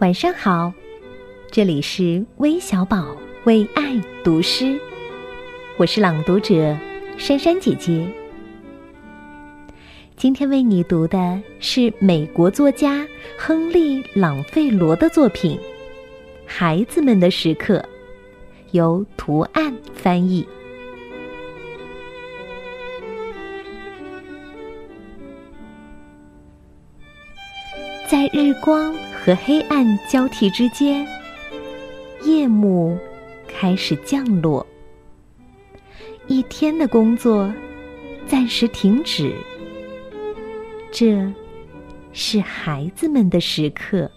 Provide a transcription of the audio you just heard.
晚上好，这里是微小宝为爱读诗，我是朗读者珊珊姐姐。今天为你读的是美国作家亨利·朗费罗的作品《孩子们的时刻》，由图案翻译。在日光和黑暗交替之间，夜幕开始降落。一天的工作暂时停止。这是孩子们的时刻。